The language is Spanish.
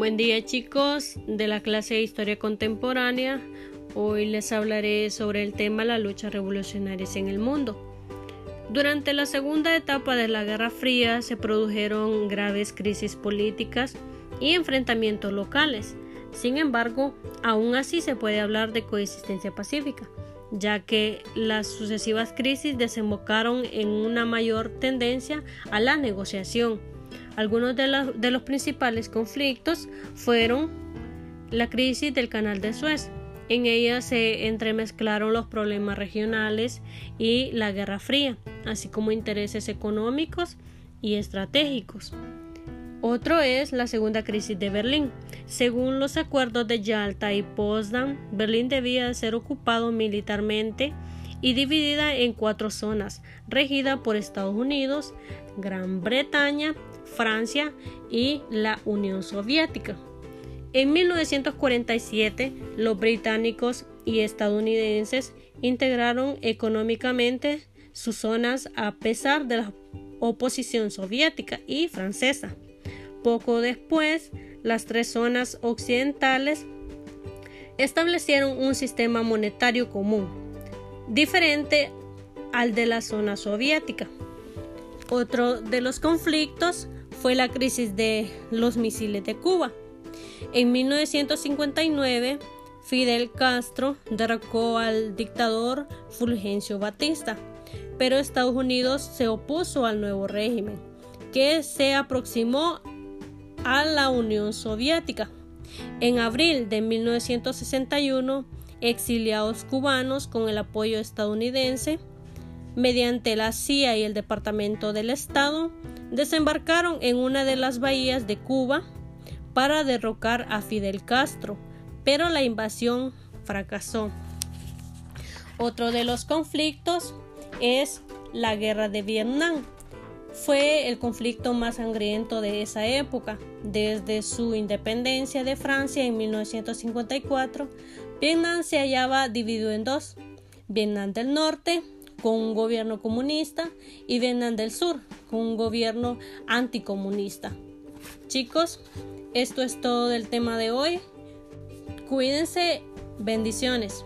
Buen día chicos de la clase de Historia Contemporánea. Hoy les hablaré sobre el tema la lucha revolucionarias en el mundo. Durante la segunda etapa de la Guerra Fría se produjeron graves crisis políticas y enfrentamientos locales. Sin embargo, aún así se puede hablar de coexistencia pacífica, ya que las sucesivas crisis desembocaron en una mayor tendencia a la negociación algunos de, los principales conflictos fueron la crisis del canal de Suez. En ella se entremezclaron los problemas regionales y la Guerra Fría, así como intereses económicos y estratégicos. Otro es la segunda crisis de Berlín. Según los acuerdos de Yalta y Potsdam, Berlín debía ser ocupado militarmente y dividida en cuatro zonas, regida por Estados Unidos, Gran Bretaña, Francia y la Unión Soviética. En 1947, los británicos y estadounidenses integraron económicamente sus zonas a pesar de la oposición soviética y francesa. Poco después, las tres zonas occidentales establecieron un sistema monetario común, diferente al de la zona soviética. Otro de los conflictos fue la crisis de los misiles de Cuba. En 1959, Fidel Castro derrocó al dictador Fulgencio Batista, pero Estados Unidos se opuso al nuevo régimen, que se aproximó a la Unión Soviética. En abril de 1961, exiliados cubanos con el apoyo estadounidense, mediante la CIA y el Departamento del Estado, desembarcaron en una de las bahías de Cuba para derrocar a Fidel Castro, pero la invasión fracasó. Otro de los conflictos es la guerra de Vietnam. Fue el conflicto más sangriento de esa época. Desde su independencia de Francia en 1954, Vietnam se hallaba dividido en dos. Vietnam del Norte, con un gobierno comunista, y Vietnam del Sur, con un gobierno anticomunista. Chicos, esto es todo del tema de hoy. Cuídense, bendiciones.